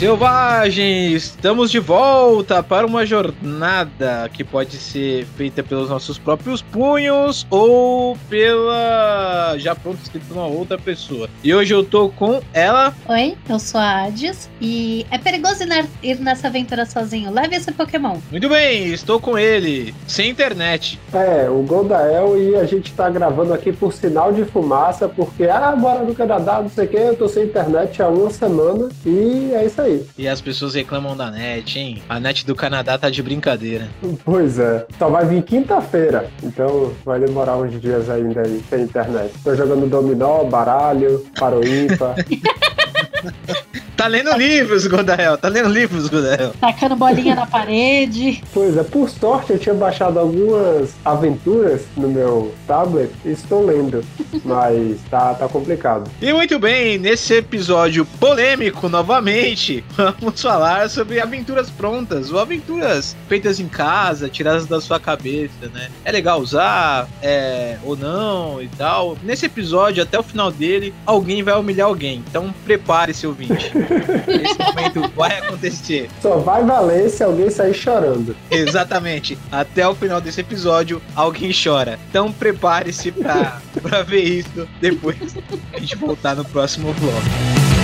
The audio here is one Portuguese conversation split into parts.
Selvagens, estamos de volta para uma jornada que pode ser feita pelos nossos próprios punhos ou pela já pronto escrito por uma outra pessoa. E hoje eu tô com ela. Oi, eu sou a Hades e é perigoso ir nessa aventura sozinho. Leve esse Pokémon. Muito bem, estou com ele, sem internet. É, o Goldael e a gente tá gravando aqui por sinal de fumaça, porque ah, bora no Canadá, não sei o que, eu tô sem internet há uma semana e é isso aí. E as pessoas reclamam da net, hein? A net do Canadá tá de brincadeira. Pois é. Só vai vir quinta-feira. Então vai demorar uns dias ainda aí sem internet. Tô jogando dominó, baralho, paroímpa. Tá lendo livros, Godael. Tá lendo livros, Godael. Tacando bolinha na parede. Pois é, por sorte eu tinha baixado algumas aventuras no meu tablet e estou lendo. Mas tá, tá complicado. E muito bem, nesse episódio polêmico novamente, vamos falar sobre aventuras prontas, ou aventuras feitas em casa, tiradas da sua cabeça, né? É legal usar, é, ou não e tal. Nesse episódio, até o final dele, alguém vai humilhar alguém. Então prepare-se, ouvinte. Esse momento vai acontecer. Só vai valer se alguém sair chorando. Exatamente. Até o final desse episódio, alguém chora. Então prepare-se pra, pra ver isso depois a gente voltar no próximo bloco.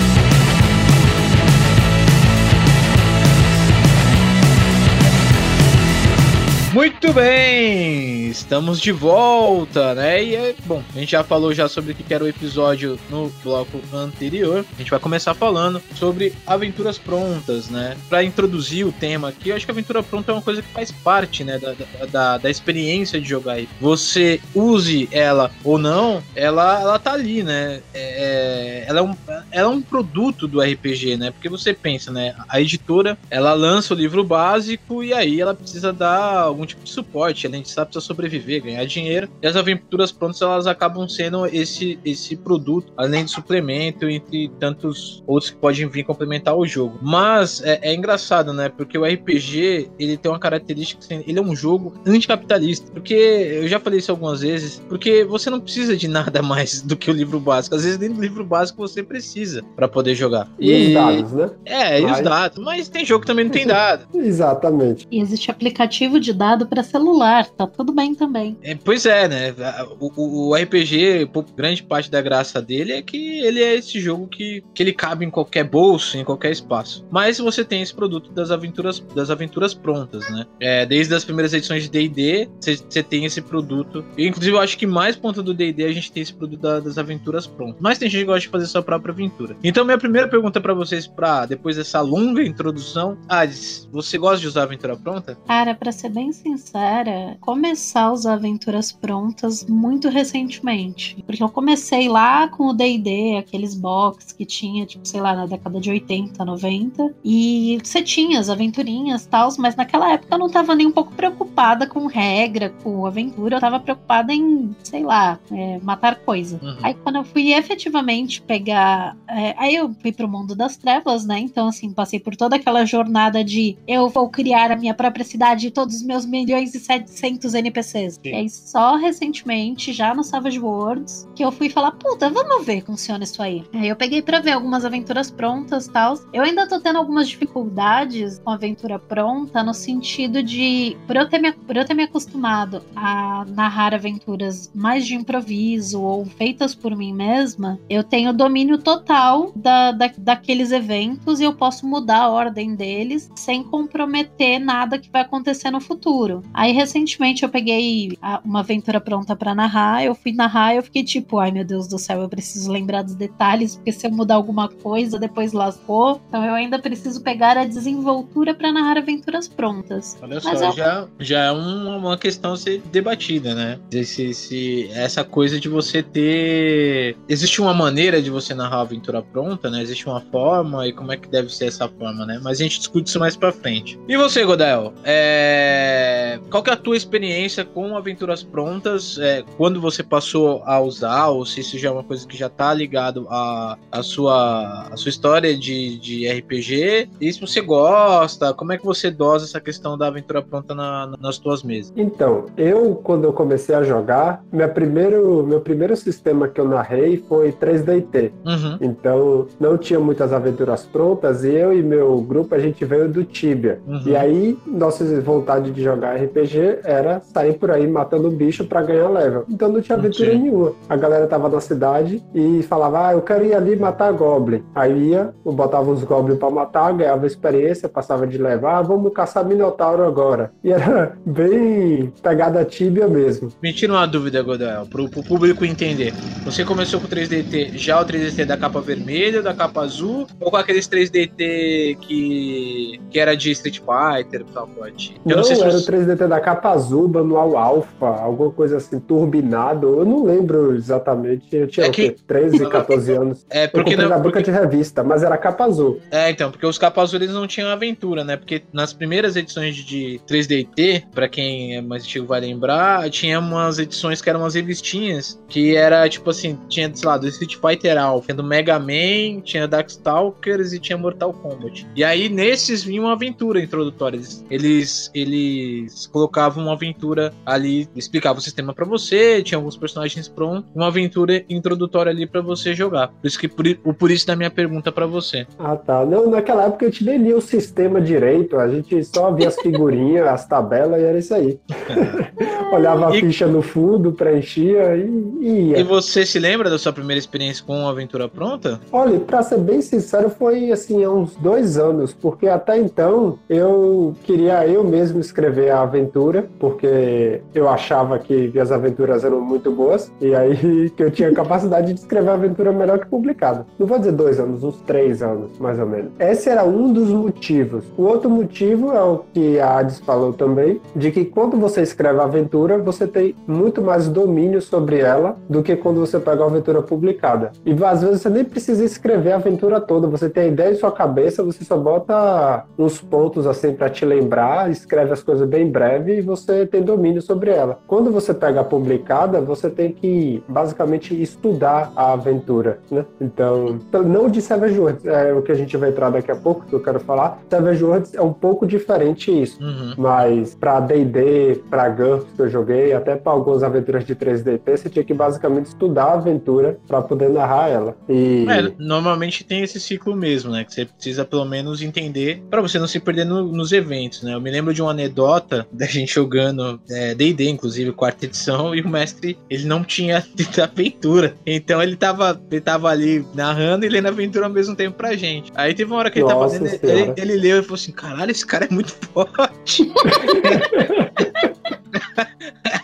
Muito bem, estamos de volta, né? E é bom, a gente já falou já sobre o que era o episódio no bloco anterior. A gente vai começar falando sobre aventuras prontas, né? Para introduzir o tema aqui, eu acho que aventura pronta é uma coisa que faz parte, né, da, da, da experiência de jogar. Você use ela ou não, ela, ela tá ali, né? É, é ela, é um, ela é um produto do RPG, né? Porque você pensa, né? A editora ela lança o livro básico e aí ela precisa dar algum tipo de suporte, além de estar precisa sobreviver, ganhar dinheiro. E as aventuras prontas elas acabam sendo esse, esse produto, além de suplemento, entre tantos outros que podem vir complementar o jogo. Mas é, é engraçado, né? Porque o RPG ele tem uma característica, assim, ele é um jogo anticapitalista. Porque eu já falei isso algumas vezes, porque você não precisa de nada mais do que o livro básico. Às vezes, dentro do livro básico você precisa para poder jogar. E, e, os dados, né? É, mas... e os dados. Mas tem jogo que também não tem dado. Exatamente. E existe aplicativo de dados para celular, tá tudo bem também. É, pois é, né? O, o, RPG, grande parte da graça dele é que ele é esse jogo que, que ele cabe em qualquer bolso, em qualquer espaço. Mas você tem esse produto das aventuras, das aventuras prontas, né? É, desde as primeiras edições de D&D, você tem esse produto. E, inclusive, eu acho que mais ponta do D&D a gente tem esse produto da, das aventuras prontas. Mas tem gente que gosta de fazer sua própria aventura. Então, minha primeira pergunta para vocês, para depois dessa longa introdução, Ades, você gosta de usar aventura pronta? Cara, para ser bem sincera, começar usar aventuras prontas muito recentemente. Porque eu comecei lá com o DD, aqueles box que tinha, tipo, sei lá, na década de 80, 90. E você tinha as aventurinhas e tal, mas naquela época eu não tava nem um pouco preocupada com regra, com aventura. Eu tava preocupada em, sei lá, é, matar coisa. Uhum. Aí quando eu fui efetivamente pegar. É, aí eu fui pro mundo das trevas, né? Então, assim, passei por toda aquela jornada de eu vou criar a minha própria cidade e todos os meus milhões e 700 NPCs. Sim. E aí, só recentemente, já no Savage Worlds, que eu fui falar, puta, vamos ver como funciona isso aí. Aí eu peguei pra ver algumas aventuras prontas e tal. Eu ainda tô tendo algumas dificuldades com aventura pronta, no sentido de, por eu ter me, por eu ter me acostumado a narrar aventuras mais de improviso ou feitas por mim mesma, eu tenho domínio total da, da, daqueles eventos e eu posso mudar a ordem deles sem comprometer nada que vai acontecer no futuro. Aí recentemente eu peguei uma aventura pronta para narrar, eu fui narrar e eu fiquei tipo, ai meu Deus do céu, eu preciso lembrar dos detalhes, porque se eu mudar alguma coisa, depois lascou. Então eu ainda preciso pegar a desenvoltura para narrar aventuras prontas. Olha Mas só, eu... já, já é uma questão a ser debatida, né? Se, se, essa coisa de você ter. Existe uma maneira de você narrar a aventura pronta, né? Existe uma forma e como é que deve ser essa forma, né? Mas a gente discute isso mais pra frente. E você, Godel? É qual que é a tua experiência com aventuras prontas? É, quando você passou a usar, ou se isso já é uma coisa que já tá ligado à, à, sua, à sua história de, de RPG? E se você gosta, como é que você dosa essa questão da aventura pronta na, nas tuas mesas? Então, eu, quando eu comecei a jogar, meu primeiro, meu primeiro sistema que eu narrei foi 3DT. Uhum. Então, não tinha muitas aventuras prontas e eu e meu grupo, a gente veio do Tibia. Uhum. E aí, nossa vontade de jogar RPG era sair por aí matando bicho para ganhar level. Então não tinha aventura Sim. nenhuma. A galera tava na cidade e falava, ah, eu quero ir ali matar Goblin. Aí ia, eu botava os Goblins para matar, ganhava experiência, passava de levar, ah, vamos caçar Minotauro agora. E era bem pegada Tibia mesmo. Me tira uma dúvida, Godel, pro, pro público entender. Você começou com 3DT, já o 3DT da capa vermelha, da capa azul, ou com aqueles 3DT que, que era de Street Fighter, tal, pode? Eu não, não sei se você... o 3DT da capa azul, manual alfa, alguma coisa assim, turbinado. Eu não lembro exatamente. Eu tinha é que... 13, 14 anos. É, porque eu não, na banca de revista, mas era capa azul. É, então, porque os capas azul eles não tinham aventura, né? Porque nas primeiras edições de 3DT, para quem é mais antigo vai lembrar, tinha umas edições que eram umas revistinhas que era tipo assim, tinha, sei lá, do Street Fighter Alpha, do Mega Man, tinha Darkstalkers e tinha Mortal Kombat. E aí nesses vinha uma aventura introdutória. Eles, eles colocavam uma aventura ali, explicavam o sistema para você, tinha alguns personagens prontos, uma aventura introdutória ali para você jogar. Por isso que por, por isso da minha pergunta para você. Ah, tá. Não, naquela época gente nem lia o sistema direito, a gente só via as figurinhas, as tabelas e era isso aí. Olhava a e... ficha no fundo, preenchia e, e ia. E você se lembra da sua primeira experiência com uma aventura pronta? Olha, pra ser bem sincero, foi assim, há uns dois anos, porque até então eu queria eu mesmo escrever a aventura, porque eu achava que as aventuras eram muito boas, e aí que eu tinha capacidade de escrever a aventura melhor que publicada. Não vou dizer dois anos, uns três anos, mais ou menos. Esse era um dos motivos. O outro motivo é o que a Hades falou também, de que quando você escreve a aventura, você tem muito mais domínio sobre ela do que quando você pega a aventura publicada. E às vezes você nem precisa escrever a aventura toda, você tem a ideia em sua cabeça, você só bota uns pontos assim para te lembrar, escreve as coisas bem breve e você tem domínio sobre ela. Quando você pega a publicada, você tem que basicamente estudar a aventura, né? Então, não de Savage Worlds, é o que a gente vai entrar daqui a pouco, que eu quero falar. Savage Worlds é um pouco diferente isso, uhum. mas para D&D, para GURPS que eu joguei, até para algumas aventuras de 3DT, você tinha que basicamente estudar a aventura para poder narrar ela. E é, normalmente tem esse ciclo mesmo, né? Que você precisa pelo menos entender para você não se perder no, nos eventos, né? Eu me lembro de uma anedota da gente jogando D&D, é, inclusive, quarta edição, e o mestre, ele não tinha aventura. Então ele tava, ele tava ali narrando e lendo a aventura ao mesmo tempo pra gente. Aí teve uma hora que ele Nossa tava lendo, ele, ele, leu e falou assim, caralho, esse cara é muito forte.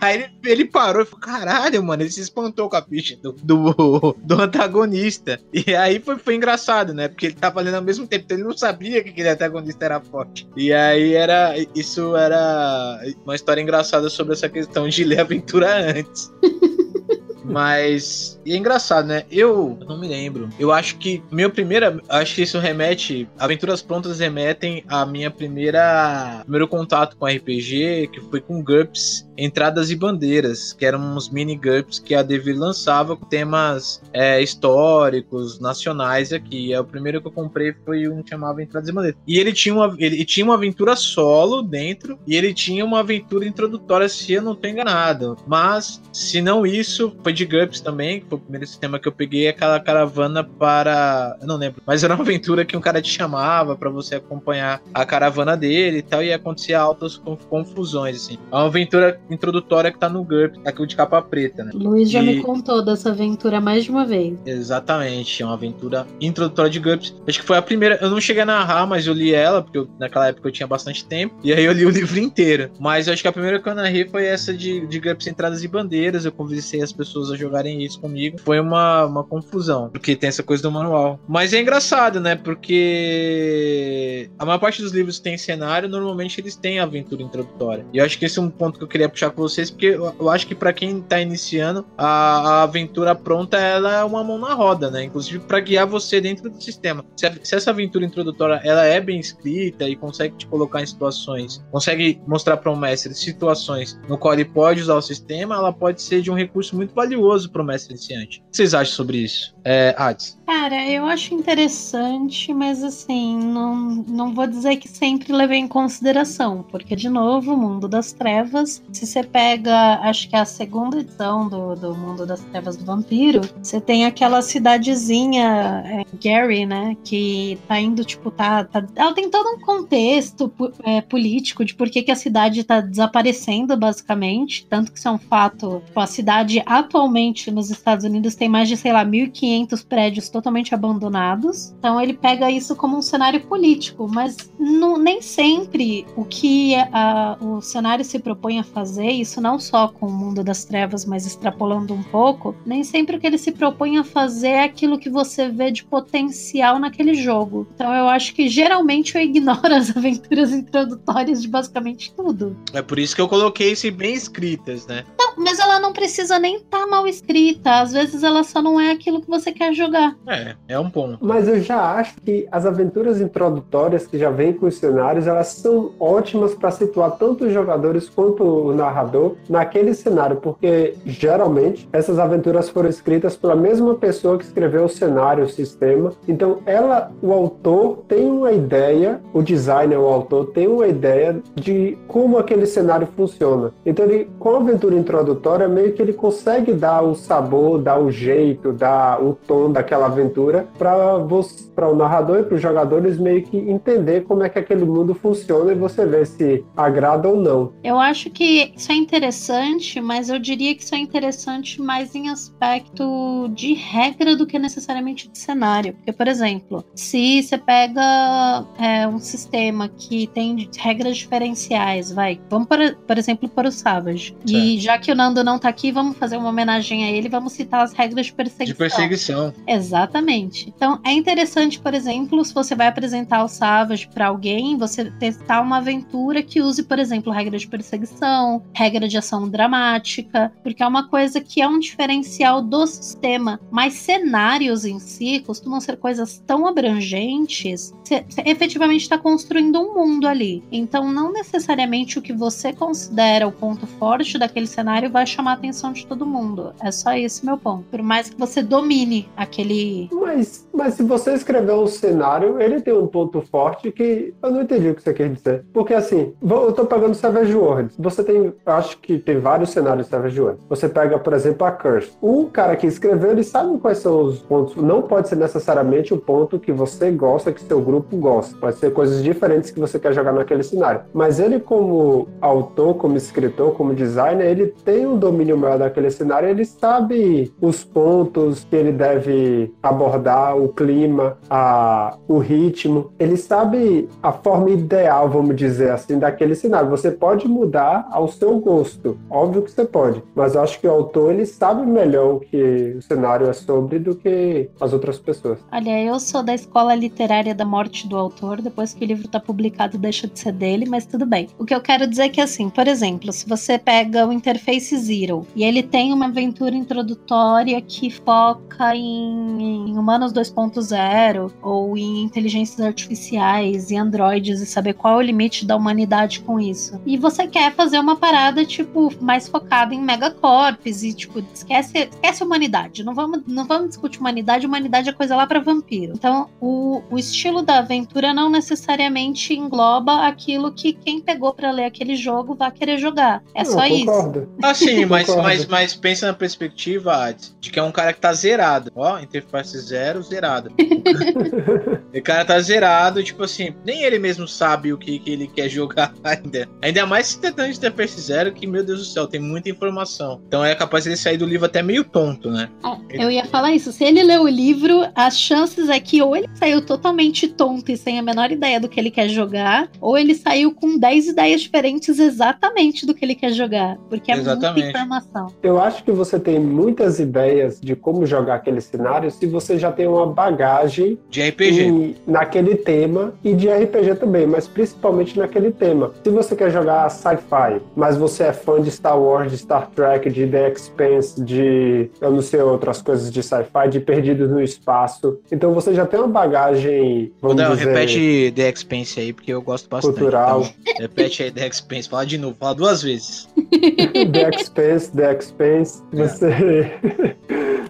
Aí ele, ele, parou e falou: caralho, mano, ele se espantou com a ficha do, do, do antagonista. E aí foi, foi engraçado, né? Porque ele tava lendo ao mesmo tempo, então ele não sabia que aquele antagonista era forte. E aí era. Isso era uma história engraçada sobre essa questão de ler aventura antes. Mas. É engraçado, né? Eu, não me lembro. Eu acho que meu primeira. Acho que isso remete. Aventuras Prontas remetem a minha primeira. Primeiro contato com RPG, que foi com GURPS Entradas e Bandeiras, que eram uns mini GURPS que a Devir lançava com temas é, históricos, nacionais aqui. E o primeiro que eu comprei foi um que chamava Entradas e Bandeiras. E ele tinha uma, ele tinha uma aventura solo dentro e ele tinha uma aventura introdutória, se eu não estou enganado. Mas, se não isso, foi de GURPS também, que foi o primeiro sistema que eu peguei, aquela caravana para. Eu não lembro, mas era uma aventura que um cara te chamava para você acompanhar a caravana dele e tal, e acontecia altas confusões, assim. É uma aventura introdutória que tá no GURP, aquilo de capa preta, né? Luiz já e... me contou dessa aventura mais de uma vez. Exatamente, é uma aventura introdutória de GURPS. Acho que foi a primeira, eu não cheguei a narrar, mas eu li ela, porque eu, naquela época eu tinha bastante tempo, e aí eu li o livro inteiro. Mas acho que a primeira que eu narrei foi essa de, de GURPS Entradas e Bandeiras, eu conversei as pessoas pessoas a jogarem isso comigo. Foi uma, uma confusão, porque tem essa coisa do manual. Mas é engraçado, né? Porque a maior parte dos livros que tem cenário, normalmente eles têm aventura introdutória. E eu acho que esse é um ponto que eu queria puxar com vocês, porque eu, acho que para quem tá iniciando, a, a, aventura pronta ela é uma mão na roda, né? Inclusive para guiar você dentro do sistema. Se, a, se essa aventura introdutória ela é bem escrita e consegue te colocar em situações, consegue mostrar para o mestre situações no qual ele pode usar o sistema, ela pode ser de um recurso muito valioso para o mestre iniciante. O que vocês acham sobre isso? É, Ades. Cara, eu acho interessante, mas assim, não, não vou dizer que sempre levei em consideração, porque, de novo, o Mundo das Trevas, se você pega, acho que é a segunda edição do, do Mundo das Trevas do Vampiro, você tem aquela cidadezinha, é, Gary, né, que tá indo, tipo, tá, tá ela tem todo um contexto é, político de por que, que a cidade tá desaparecendo, basicamente, tanto que isso é um fato, tipo, a cidade atualmente nos Estados Unidos tem mais de, sei lá, 1.500 prédios totalmente abandonados. Então ele pega isso como um cenário político, mas não, nem sempre o que a, o cenário se propõe a fazer, isso não só com o mundo das trevas, mas extrapolando um pouco, nem sempre o que ele se propõe a fazer é aquilo que você vê de potencial naquele jogo. Então eu acho que geralmente eu ignoro as aventuras introdutórias de basicamente tudo. É por isso que eu coloquei isso bem escritas, né? Não, mas ela não precisa nem estar tá mal escrita. Às vezes ela só não é aquilo que você quer jogar. É, é um ponto. Mas eu já acho que as aventuras introdutórias que já vêm com os cenários, elas são ótimas para situar tanto os jogadores quanto o narrador naquele cenário, porque geralmente essas aventuras foram escritas pela mesma pessoa que escreveu o cenário, o sistema. Então, ela, o autor tem uma ideia, o designer, o autor tem uma ideia de como aquele cenário funciona. Então, ele, com a aventura introdutória, meio que ele consegue dar o sabor, dar o jeito, dar o tom daquela aventura para o narrador e para os jogadores meio que entender como é que aquele mundo funciona e você ver se agrada ou não. Eu acho que isso é interessante, mas eu diria que isso é interessante mais em aspecto de regra do que necessariamente de cenário. Porque, por exemplo, se você pega é, um sistema que tem regras diferenciais, vai, vamos, por, por exemplo, para o Savage. Certo. E já que o Nando não está aqui, vamos fazer uma homenagem a ele, vamos citar as regras de perseguição. De perseguição. Exatamente. Então é interessante, por exemplo, se você vai apresentar o Savage para alguém, você testar uma aventura que use, por exemplo, regra de perseguição, regra de ação dramática, porque é uma coisa que é um diferencial do sistema. Mas cenários em si costumam ser coisas tão abrangentes, você, você efetivamente está construindo um mundo ali. Então não necessariamente o que você considera o ponto forte daquele cenário vai chamar a atenção de todo mundo. É só esse meu ponto. Por mais que você domine aquele. Mas, mas se você escrever um cenário, ele tem um ponto forte que eu não entendi o que você quer dizer. Porque assim, eu tô pegando Savage Worlds. Você tem, acho que tem vários cenários Savage Worlds. Você pega, por exemplo, a Curse. O cara que escreveu, ele sabe quais são os pontos. Não pode ser necessariamente o ponto que você gosta, que seu grupo gosta. Pode ser coisas diferentes que você quer jogar naquele cenário. Mas ele, como autor, como escritor, como designer, ele tem um domínio maior daquele cenário, ele sabe os pontos que ele deve abordar, o clima, a, o ritmo. Ele sabe a forma ideal, vamos dizer assim, daquele cenário. Você pode mudar ao seu gosto, óbvio que você pode, mas eu acho que o autor ele sabe melhor o que o cenário é sobre do que as outras pessoas. Olha, eu sou da escola literária da morte do autor, depois que o livro está publicado deixa de ser dele, mas tudo bem. O que eu quero dizer é que assim, por exemplo, se você pega o Interface Zero e ele tem uma aventura introdutória que foca em, em humanos 2.0 ou em inteligências artificiais e androides e saber qual é o limite da humanidade com isso. E você quer fazer uma parada, tipo, mais focada em megacorps e, tipo, esquece, esquece a humanidade. Não vamos, não vamos discutir humanidade, humanidade é coisa lá para vampiro. Então, o, o estilo da aventura não necessariamente engloba aquilo que quem pegou para ler aquele jogo vai querer jogar. É só isso. Ah, sim, mas, mas, mas pensa na perspectiva de que é um cara que tá zerado. Ó, interface zero, zerado. o cara tá zerado, tipo assim, nem ele mesmo sabe o que, que ele quer jogar ainda. Ainda mais se tentando de interface zero, que, meu Deus do céu, tem muita informação. Então é capaz de ele sair do livro até meio tonto, né? É, eu ia falar isso. Se ele leu o livro, as chances é que ou ele saiu totalmente tonto e sem a menor ideia do que ele quer jogar, ou ele saiu com 10 ideias diferentes exatamente do que ele quer jogar. Porque é exatamente. Exatamente. informação. Eu acho que você tem muitas ideias de como jogar aquele cenário se você já tem uma bagagem De RPG. naquele tema e de RPG também, mas principalmente naquele tema. Se você quer jogar sci-fi, mas você é fã de Star Wars, de Star Trek, de The Expanse, de eu não sei outras coisas de sci-fi, de Perdidos no Espaço, então você já tem uma bagagem, vamos Não, dizer, repete The Expense aí, porque eu gosto bastante. Cultural. Então, repete aí The Expense. Fala de novo, fala duas vezes. The Expanse, The Expanse, você...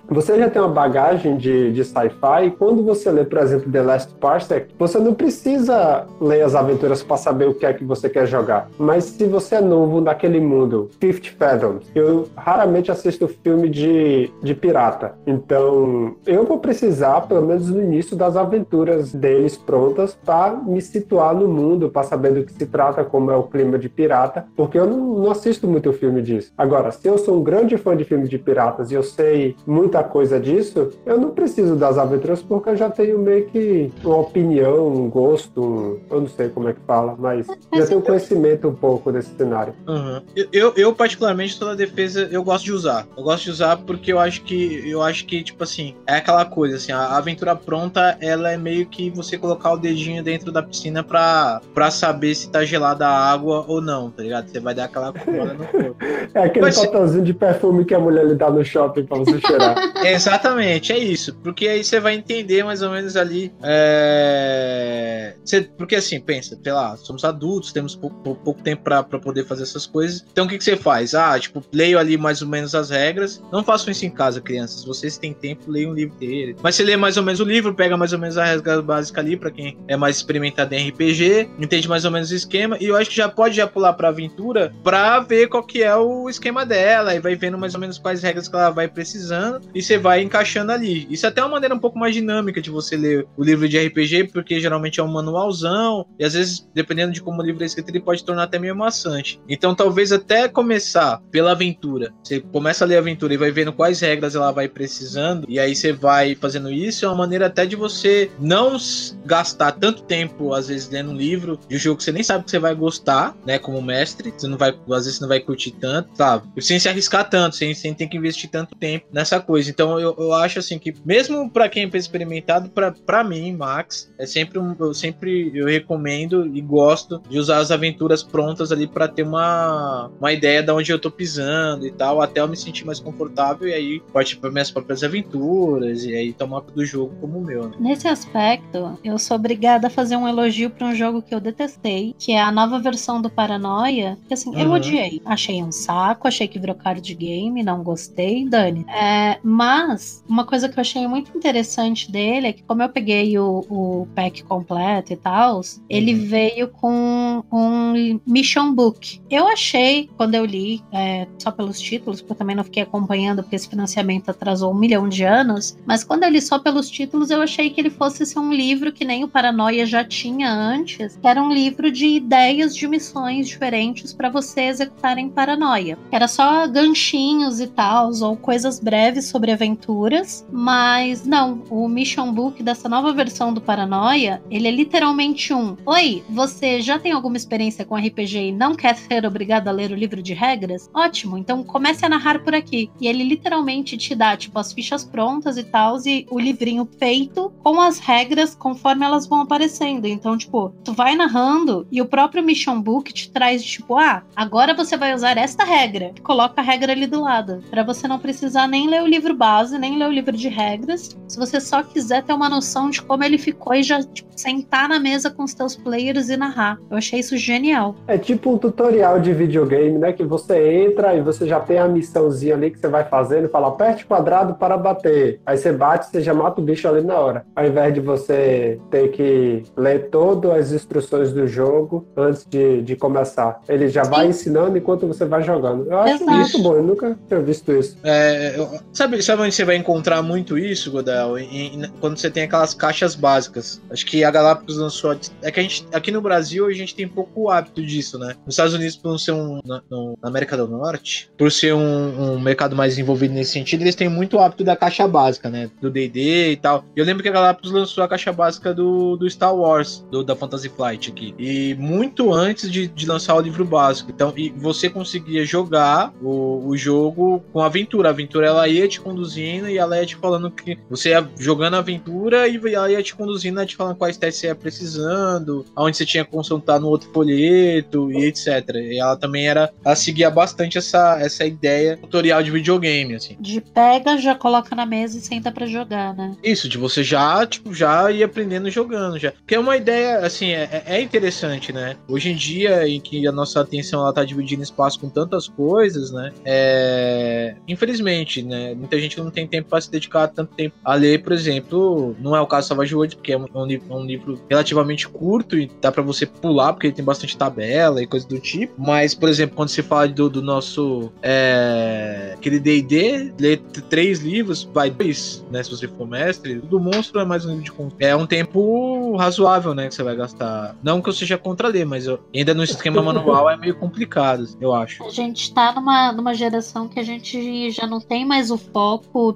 Você já tem uma bagagem de, de sci-fi e quando você lê, por exemplo, The Last Parsec, você não precisa ler as aventuras para saber o que é que você quer jogar. Mas se você é novo naquele mundo, Fifty Fathoms, eu raramente assisto filme de, de pirata. Então, eu vou precisar, pelo menos no início, das aventuras deles prontas para me situar no mundo, para saber do que se trata, como é o clima de pirata, porque eu não, não assisto muito filme disso. Agora, se eu sou um grande fã de filmes de piratas e eu sei muita coisa disso, eu não preciso das aventuras porque eu já tenho meio que uma opinião, um gosto, eu não sei como é que fala, mas já tenho conhecimento um pouco desse cenário. Uhum. Eu, eu, eu, particularmente, toda defesa eu gosto de usar. Eu gosto de usar porque eu acho que, eu acho que, tipo assim, é aquela coisa, assim, a aventura pronta, ela é meio que você colocar o dedinho dentro da piscina pra, pra saber se tá gelada a água ou não, tá ligado? Você vai dar aquela no corpo. É aquele Mas- papelzinho de perfume que a mulher lhe dá no shopping pra você cheirar. Exatamente, é isso. Porque aí você vai entender mais ou menos ali. é, você- porque assim, pensa, sei lá, somos adultos, temos pouco, pouco- tempo pra poder fazer essas coisas. Então o que, que você faz? Ah, tipo, leio ali mais ou menos as regras. Não façam isso em casa, crianças. Vocês têm tempo, leiam um livro inteiro. Mas você lê mais ou menos o livro, pega mais ou menos a regra básica ali, pra quem é mais experimentado em RPG, entende mais ou menos o esquema. E eu acho que já pode já pular pra aventura pra ver qual que é o esquema dela. E vai vendo mais ou menos quais regras que ela vai precisando. E você vai encaixando ali. Isso é até uma maneira um pouco mais dinâmica de você ler o livro de RPG, porque geralmente é um manualzão. E às vezes, dependendo de como o livro é escrito, ele pode tornar até meio maçante. Então, talvez até começar pela aventura. Você começa a ler a aventura e vai vendo quais regras ela vai precisando. E aí você vai fazendo isso. É uma maneira até de você não gastar tanto tempo, às vezes, lendo um livro de um jogo que você nem sabe que você vai gostar, né? Como mestre. Você não vai, às vezes, você não vai curtir tanto, sabe? Sem se arriscar tanto, sem, sem ter que investir tanto tempo nessa coisa. Então, eu, eu acho assim que, mesmo pra quem é experimentado, pra mim, Max, é sempre um, eu sempre eu recomendo e gosto de usar as aventuras prontas ali pra ter uma, uma ideia de onde eu tô pisando e tal, até eu me sentir mais confortável e aí partir para minhas próprias aventuras e aí tomar do jogo como o meu, né? Nesse aspecto, eu sou obrigada a fazer um elogio pra um jogo que eu detestei, que é a nova versão do Paranoia. Que assim, eu Uhum. odiei. Achei um saco, achei que virou card game, não gostei, Dani. É, mas, uma coisa que eu achei muito interessante dele é que, como eu peguei o, o pack completo e tal, ele Uhum. veio com um mission book. Eu achei, quando eu li, é, só pelos títulos, porque eu também não fiquei acompanhando, porque esse financiamento atrasou um milhão de anos, mas quando eu li só pelos títulos, eu achei que ele fosse ser um livro que nem o Paranoia já tinha antes, que era um livro de ideias de missões diferentes para você executar em Paranoia. Era só ganchinhos e tal, ou coisas breves sobre aventuras, mas não, o Mission Book dessa nova versão do Paranoia, ele é literalmente um: Oi, você já tem alguma experiência com RPG e não quer ser obrigado a ler o livro de regras? Ótimo, então comece a narrar por aqui. E ele literalmente te dá, tipo, as fichas prontas e tal, e o livrinho feito com as regras conforme elas vão aparecendo. Então, tipo, tu vai narrando e o próprio Mission Book te traz, tipo, ah, agora você vai usar esta regra. Coloca a regra ali do lado. Pra você não precisar nem ler o livro base, nem ler o livro de regras. Se você só quiser ter uma noção de como ele ficou e já, tipo, sentar na mesa com os teus players e narrar. Eu achei isso genial. É tipo um tutorial de videogame, né? Que você entra e você já tem a missãozinha ali que você vai fazendo, fala aperte quadrado para bater. Aí você bate, você já mata o bicho ali na hora. Ao invés de você ter que ler todas as instruções do jogo antes de, de começar. Ele já vai ensinando enquanto você vai jogando. Eu acho Exato. muito bom, eu nunca tinha visto isso. É, eu- sabe, sabe onde você vai encontrar muito isso, Godel? Em, em, quando você tem aquelas caixas básicas. Acho que a Galápagos lançou. É que a gente, aqui no Brasil, a gente tem pouco hábito disso, né? Nos Estados Unidos, por ser um. Na, no, na América do Norte, por ser um, um, mercado mais envolvido nesse sentido, eles têm muito hábito da caixa básica, né? Do DD e tal. Eu lembro que a Galápagos lançou a caixa básica do, do Star Wars, do, da Fantasy Flight aqui. E muito antes de, de lançar o livro básico. Então, e você conseguia jogar o, o jogo com aventura. A aventura ela ia te conduzindo e ela ia te falando que você ia jogando a aventura e ela ia te conduzindo, ia te falando quais testes você ia precisando, aonde você tinha que consultar no outro folheto e etc. E ela também era. Ela seguia bastante essa, essa ideia tutorial de videogame, assim. De pega, já coloca na mesa e senta para jogar, né? Isso, de você já, tipo, já ir aprendendo jogando já. Que é uma ideia, assim, é, é interessante, né? Hoje em dia, em que a nossa atenção ela tá dividindo espaço com tantas coisas, né? É... Infelizmente, né? Muita gente não tem tempo para se dedicar tanto tempo a ler, por exemplo. Não é o caso do Savage Worlds, porque é um, um, livro, um livro relativamente curto e dá para você pular, porque ele tem bastante tabela e coisa do tipo. Mas, por exemplo, quando se fala do, do nosso. É... Aquele DD, ler três livros, vai dois, né? Se você for mestre. Do monstro é mais um livro de conto. É um tempo razoável, né? Que você vai gastar. Não que eu seja contra ler, mas eu, ainda no esquema manual é meio complicado, eu acho. A gente tá numa, numa geração que a gente já não tem mais o foco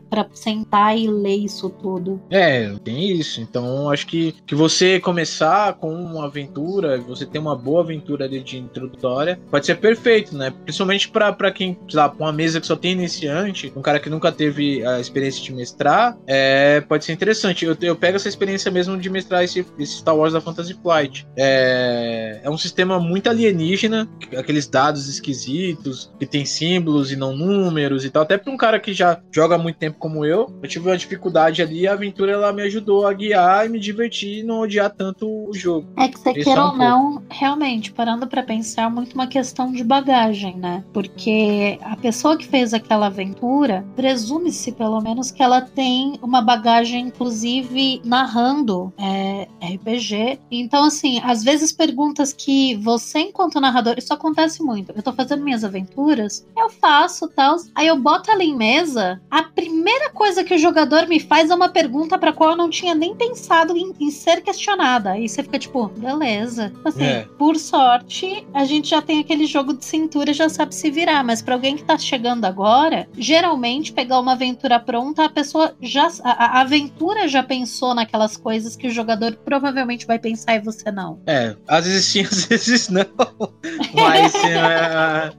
para sentar e ler isso tudo. É, tem isso. Então, acho que, que você começar com uma aventura, você ter uma boa aventura de introdutória, pode ser perfeito, né? Principalmente para quem, sei lá, uma mesa que só tem iniciante, um cara que nunca teve a experiência de mestrar, é, pode ser interessante. Eu, eu pego essa experiência mesmo de mestrar esse, esse Star Wars da Fantasy Flight. É, é um sistema muito alienígena, aqueles dados esquisitos, que tem símbolos e não números e tal. Até para um cara que já joga há muito tempo como eu, eu tive uma dificuldade ali e a aventura ela me ajudou a guiar e me divertir e não odiar tanto o jogo. É que você queira é um ou não, realmente, parando para pensar, é muito uma questão de bagagem, né? Porque a pessoa que fez aquela aventura, presume-se pelo menos que ela tem uma bagagem, inclusive, narrando é, RPG. Então, assim, às vezes perguntas que você, enquanto narrador, isso acontece muito. Eu tô fazendo minhas aventuras, eu faço tal, aí eu boto ela em mesa, a primeira coisa que o jogador me faz é uma pergunta para qual eu não tinha nem pensado em, em ser questionada. Aí você fica tipo, beleza. Assim, é. por sorte, a gente já tem aquele jogo de cintura, já sabe se virar, mas para alguém que tá chegando agora, geralmente pegar uma aventura pronta, a pessoa já a, a aventura já pensou naquelas coisas que o jogador provavelmente vai pensar e você não. É, às vezes sim, às vezes não. Mas é,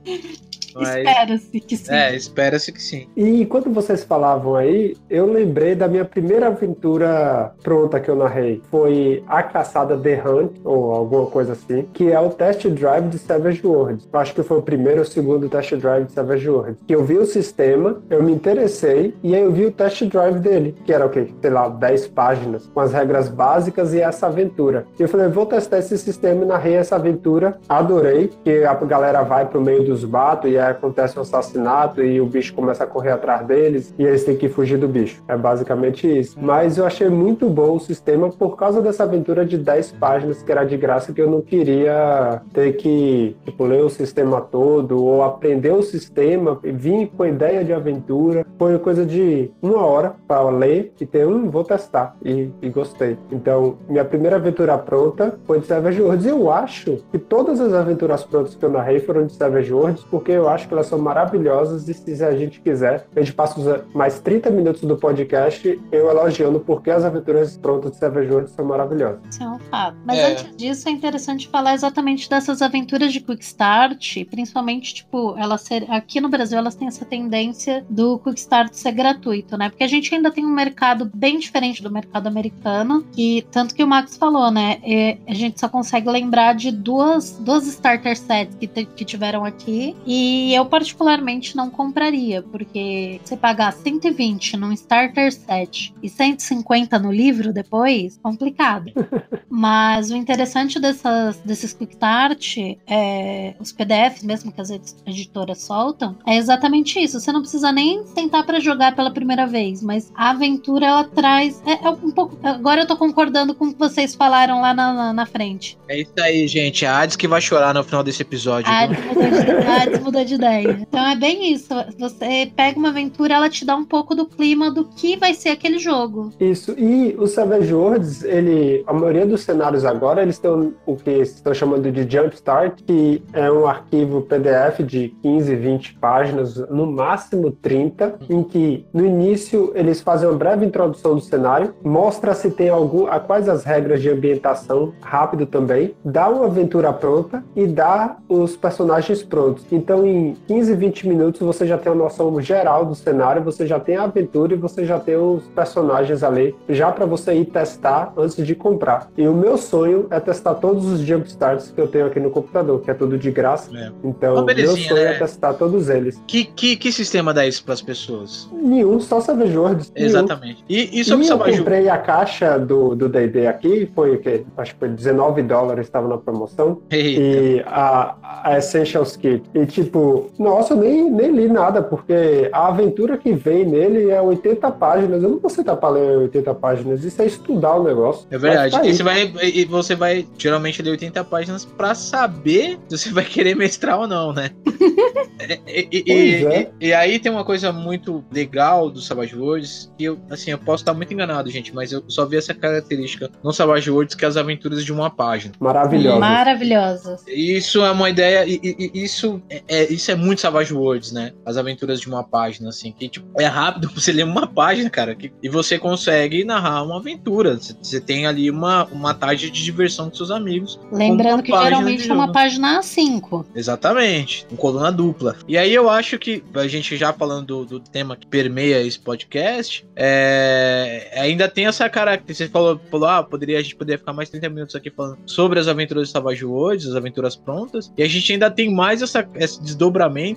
mas... Espera-se que sim. É, espera-se que sim. E enquanto vocês falavam aí, eu lembrei da minha primeira aventura pronta que eu narrei. Foi A Caçada The Hunt, ou alguma coisa assim, que é o test drive de Savage Worlds. Eu acho que foi o primeiro ou segundo test drive de Savage Worlds. Que eu vi o sistema, eu me interessei, e aí eu vi o test drive dele, que era o quê? Sei lá, 10 páginas, com as regras básicas e essa aventura. E eu falei, vou testar esse sistema e narrei essa aventura. Adorei, que a galera vai pro meio dos batos e é acontece um assassinato e o bicho começa a correr atrás deles e eles têm que fugir do bicho. É basicamente isso. Mas eu achei muito bom o sistema por causa dessa aventura de 10 páginas que era de graça que eu não queria ter que tipo, ler o sistema todo ou aprender o sistema, vir com a ideia de aventura. Foi coisa de uma hora para ler e ter um, vou testar e, e, gostei. Então, minha primeira aventura pronta foi de Savage Worlds. Eu acho que todas as aventuras prontas que eu narrei foram de Savage Worlds, porque eu acho que elas são maravilhosas e se a gente quiser, a gente passa mais 30 minutos do podcast eu elogiando porque as aventuras prontas de Savage Worlds são maravilhosas. Isso é um fato. Mas é. antes disso, é interessante falar exatamente dessas aventuras de Quick Start, principalmente, tipo, elas ser, aqui no Brasil elas têm essa tendência do Quick Start ser gratuito, né? Porque a gente ainda tem um mercado bem diferente do mercado americano, e tanto que o Max falou, né? a gente só consegue lembrar de duas, duas starter sets que, que tiveram aqui, e eu particularmente não compraria, porque você pagar 120 num starter set e 150 no livro depois, complicado. Mas o interessante dessas, desses quick start, é, os PDFs mesmo que as editoras soltam, é exatamente isso. Você não precisa nem sentar para jogar pela primeira vez, mas a aventura ela traz é, é, um pouco. Agora eu tô concordando com o que vocês falaram lá na, na, na frente. É isso aí, gente. A Hades que vai chorar no final desse episódio. A Hades mudou de, Hades mudou de de ideia. Então é bem isso. Você pega uma aventura, ela te dá um pouco do clima do que vai ser aquele jogo. Isso. E o Savage Worlds, ele, a maioria dos cenários agora, eles estão o que estão chamando de Jumpstart, que é um arquivo PDF de 15, 20 páginas, no máximo 30, em que no início eles fazem uma breve introdução do cenário, mostra se tem algum, a quais as regras de ambientação, rápido também, dá uma aventura pronta e dá os personagens prontos. Então, em 15, 20 minutos, você já tem uma noção geral do cenário, você já tem a aventura e você já tem os personagens ali, já para você ir testar antes de comprar. E o meu sonho é testar todos os jumpstarts que eu tenho aqui no computador, que é tudo de graça. É. Então, meu sonho é né? é testar todos eles. Que, que, que sistema dá isso para as pessoas? Nenhum, só Savage Worlds. Exatamente. E, e sobre e eu comprei a caixa do D&D aqui, foi o quê? Acho que foi 19 dólares, estava na promoção. Eita. E a, a Essentials Kit. E tipo, nossa, eu nem, nem li nada, porque a aventura que vem nele é 80 páginas. Eu não vou sentar para ler 80 páginas, isso é estudar o negócio. É verdade. Tá e você vai, e você vai geralmente ler 80 páginas para saber se você vai querer mestrar ou não, né? e, e, é. e, aí tem uma coisa muito legal do Savage Worlds, que eu, assim, eu posso estar muito enganado, gente, mas eu só vi essa característica no Savage Worlds, que é as aventuras de uma página. Maravilhosa. Maravilhosa. Isso é uma ideia, e, isso, é, é, isso é muito Savage Worlds, né? As aventuras de uma página, assim, que tipo, é rápido, você lê uma página, cara, que, e você consegue narrar uma aventura. Você, você tem ali uma, uma tarde de diversão com seus amigos. Lembrando que geralmente é uma página A5. Exatamente, com coluna dupla. E aí eu acho que, a gente já falando do, do tema que permeia esse podcast, é, ainda tem essa característica. Você falou, falou, ah, poderia, a gente poderia ficar mais 30 minutos aqui falando sobre as aventuras de Savage Worlds, as aventuras prontas. E a gente ainda tem mais essa, esse desdobramento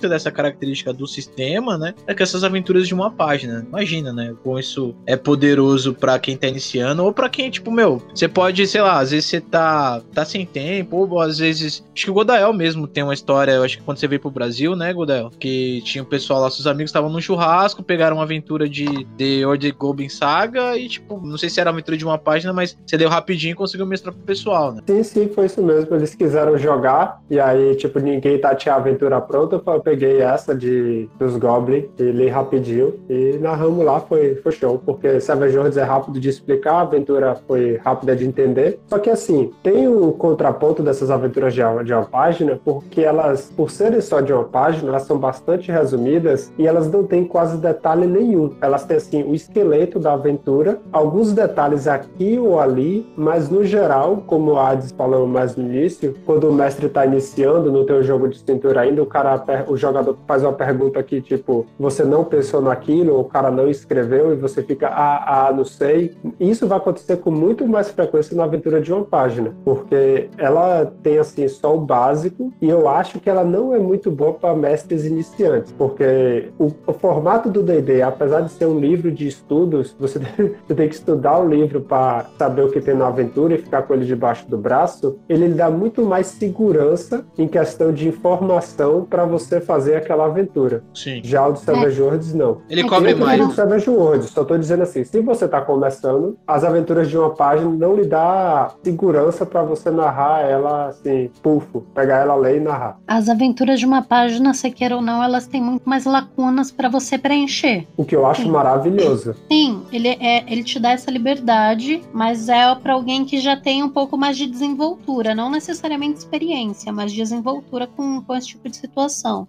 dessa característica do sistema, né? É que essas aventuras de uma página. Imagina, né? Como isso é poderoso para quem tá iniciando ou para quem, tipo, meu, você pode, sei lá, às vezes você tá, tá sem tempo, ou às vezes. Acho que o Godael mesmo tem uma história, eu acho que quando você veio pro Brasil, né, Godael? Que tinha o pessoal lá, seus amigos estavam num churrasco, pegaram uma aventura de The Order Goblin Saga e, tipo, não sei se era uma aventura de uma página, mas você deu rapidinho e conseguiu mestrar pro pessoal, né? Sim, sim, foi isso mesmo. Eles quiseram jogar e aí, tipo, ninguém tá tinha a aventura pronta. Eu peguei essa de dos Goblin e li rapidinho e narramos lá, foi, foi show, porque Savage Worlds é rápido de explicar, a aventura foi rápida de entender. Só que assim, tem um contraponto dessas aventuras de, de uma página, porque elas, por serem só de uma página, elas são bastante resumidas e elas não têm quase detalhe nenhum. Elas têm assim o esqueleto da aventura, alguns detalhes aqui ou ali, mas no geral, como a Hades falou mais no início, quando o mestre está iniciando no teu jogo de cintura ainda, o cara, o jogador faz uma pergunta que tipo, você não pensou naquilo, o cara não escreveu e você fica, ah, ah, não sei. Isso vai acontecer com muito mais frequência na aventura de uma página, porque ela tem assim só o básico e eu acho que ela não é muito boa para mestres iniciantes, porque o, o formato do D&D, apesar de ser um livro de estudos, você, você tem que estudar o livro para saber o que tem na aventura e ficar com ele debaixo do braço, ele dá muito mais segurança em questão de informação para você fazer aquela aventura. Sim. Já o do Savage é. Worlds, não. Ele cobre mais. O Savage Worlds, só tô dizendo assim, se você tá começando, as aventuras de uma página não lhe dá segurança para você narrar ela assim, pufo, pegar ela ler e narrar. As aventuras de uma página, se queira ou não, elas têm muito mais lacunas para você preencher. O que eu acho Sim. maravilhoso. Sim, ele, é, ele te dá essa liberdade, mas é para alguém que já tem um pouco mais de desenvoltura, não necessariamente experiência, mas desenvoltura com, com esse tipo de situação.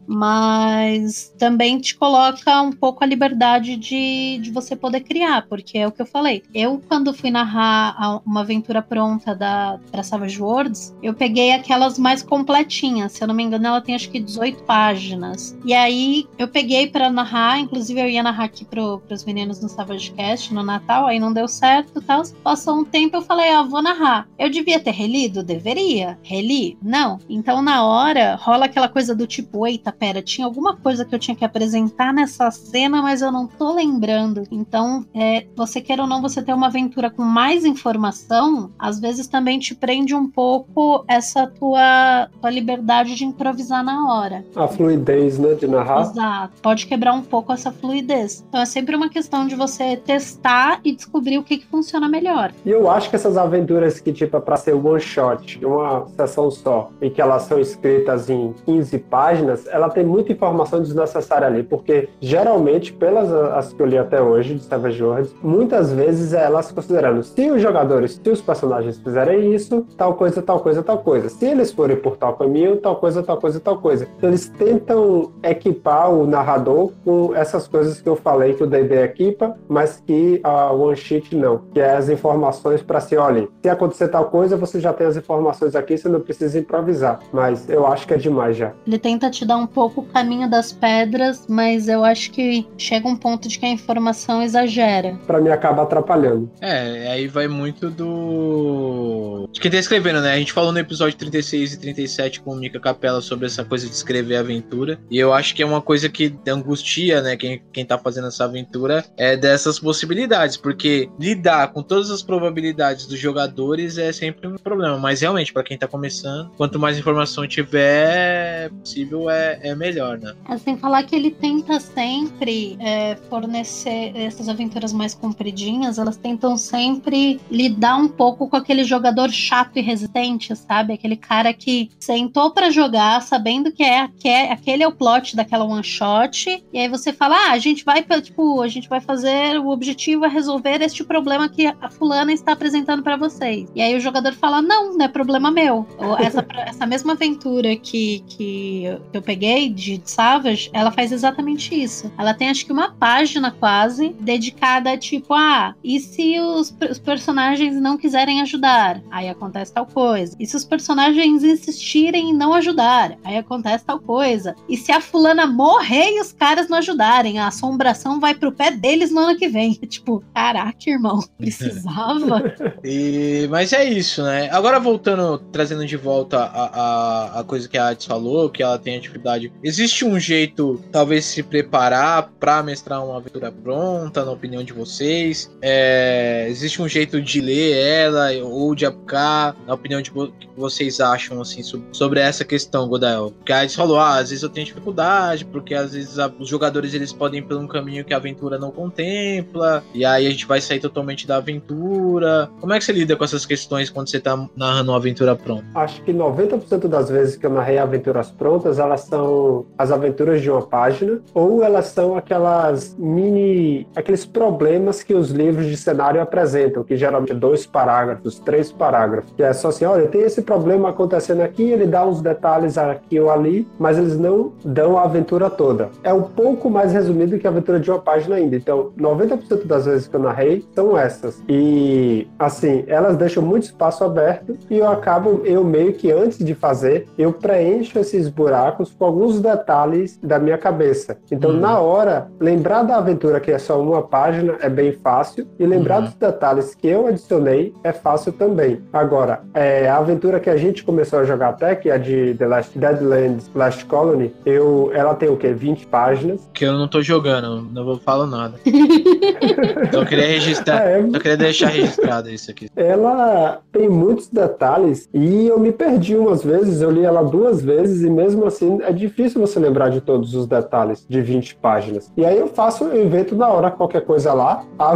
Mas também te coloca um pouco a liberdade de, de você poder criar, porque é o que eu falei. Eu, quando fui narrar uma aventura pronta da pra Savage Worlds, eu peguei aquelas mais completinhas. Se eu não me engano, ela tem acho que 18 páginas. E aí eu peguei para narrar, inclusive eu ia narrar aqui pro, pros meninos no Savage Cast no Natal, aí não deu certo tal. Passou um tempo, eu falei, ah, vou narrar. Eu devia ter relido? Deveria. Reli? Não. Então na hora rola aquela coisa do tipo, eita, pera, tinha alguma coisa que eu tinha que apresentar nessa cena, mas eu não tô lembrando. Então, é, você quer ou não, você ter uma aventura com mais informação, às vezes também te prende um pouco essa tua, tua liberdade de improvisar na hora. A fluidez, né, de narrar. Exato. Pode quebrar um pouco essa fluidez. Então é sempre uma questão de você testar e descobrir o que, que funciona melhor. E eu acho que essas aventuras que, tipo, é pra ser one shot, uma sessão só, e que elas são escritas em 15 páginas, páginas, ela tem muita informação desnecessária ali, porque geralmente, pelas as que eu li até hoje, de Savage Worlds, muitas vezes é elas considerando se os jogadores, se os personagens fizerem isso, tal coisa, tal coisa, tal coisa. Se eles forem por tal caminho, tal coisa, tal coisa, tal coisa. Então eles tentam equipar o narrador com essas coisas que eu falei que o D&D equipa, mas que a One Sheet não, que é as informações para se, olha, se acontecer tal coisa, você já tem as informações aqui, você não precisa improvisar. Mas eu acho que é demais já. Ele tenta te dar um pouco o caminho das pedras, mas eu acho que chega um ponto de que a informação exagera. Para mim acaba atrapalhando. É, aí vai muito do de quem tá escrevendo, né? A gente falou no episódio 36 e 37 com o Mika Capela sobre essa coisa de escrever aventura, e eu acho que é uma coisa que angustia, né, quem, quem tá fazendo essa aventura é dessas possibilidades, porque lidar com todas as probabilidades dos jogadores é sempre um problema, mas realmente para quem tá começando, quanto mais informação tiver possível é, é melhor, né? É, sem falar que ele tenta sempre é, fornecer essas aventuras mais compridinhas, elas tentam sempre lidar um pouco com aquele jogador chato e resistente, sabe? Aquele cara que sentou para jogar sabendo que é, que é aquele é o plot daquela one shot, e aí você fala: "Ah, a gente vai, tipo, a gente vai fazer o objetivo é resolver este problema que a fulana está apresentando para vocês". E aí o jogador fala: "Não, não é problema meu". Essa, essa mesma aventura que, que eu peguei de Savage, ela faz exatamente isso. Ela tem acho que uma página quase dedicada a tipo, ah, e se os, os personagens não quiserem ajudar? Aí acontece tal coisa. E se os personagens insistirem em não ajudar? Aí acontece tal coisa. E se a fulana morrer e os caras não ajudarem? A assombração vai pro pé deles no ano que vem. Tipo, caraca, irmão, precisava. e, mas é isso, né? Agora voltando, trazendo de volta a, a, a coisa que a Ades falou, que ela tem atividade. Existe um jeito, talvez, se preparar para mestrar uma aventura pronta, na opinião de vocês? É, existe um jeito de ler ela ou de aplicar, na opinião de que vocês acham assim sobre, essa questão, Godael? Porque a Ades falou, ah, às vezes eu tenho dificuldade, porque às vezes a, os jogadores eles podem ir por um caminho que a aventura não contempla, e aí a gente vai sair totalmente da aventura. Como é que você lida com essas questões quando você tá narrando uma aventura pronta? Acho que 90% das vezes que eu narrei aventuras prontas, elas são as aventuras de uma página, ou elas são aquelas mini. aqueles problemas que os livros de cenário apresentam, que geralmente é dois parágrafos, três parágrafos. Que é só assim: olha, tem esse problema acontecendo aqui, ele dá uns detalhes aqui ou ali, mas eles não dão a aventura toda. É um pouco mais resumido que a aventura de uma página ainda. Então, 90% das vezes que eu narrei são essas. E, assim, elas deixam muito espaço aberto e eu acabo, eu meio que antes de fazer, eu preencho esses buracos com alguns detalhes da minha cabeça. Então, uhum. na hora, lembrar da aventura que é só uma página é bem fácil e lembrar uhum. dos detalhes que eu adicionei é fácil também. Agora, é, a aventura que a gente começou a jogar até, que é a de The Last Deadlands Last Colony, eu, ela tem o quê? 20 páginas. Que eu não tô jogando, não vou falar nada. só queria registrar, é, só queria deixar registrado isso aqui. Ela tem muitos detalhes e eu me perdi umas vezes, eu li ela duas vezes e mesmo assim é difícil você lembrar de todos os detalhes de 20 páginas. E aí eu faço, eu invento na hora qualquer coisa lá. A,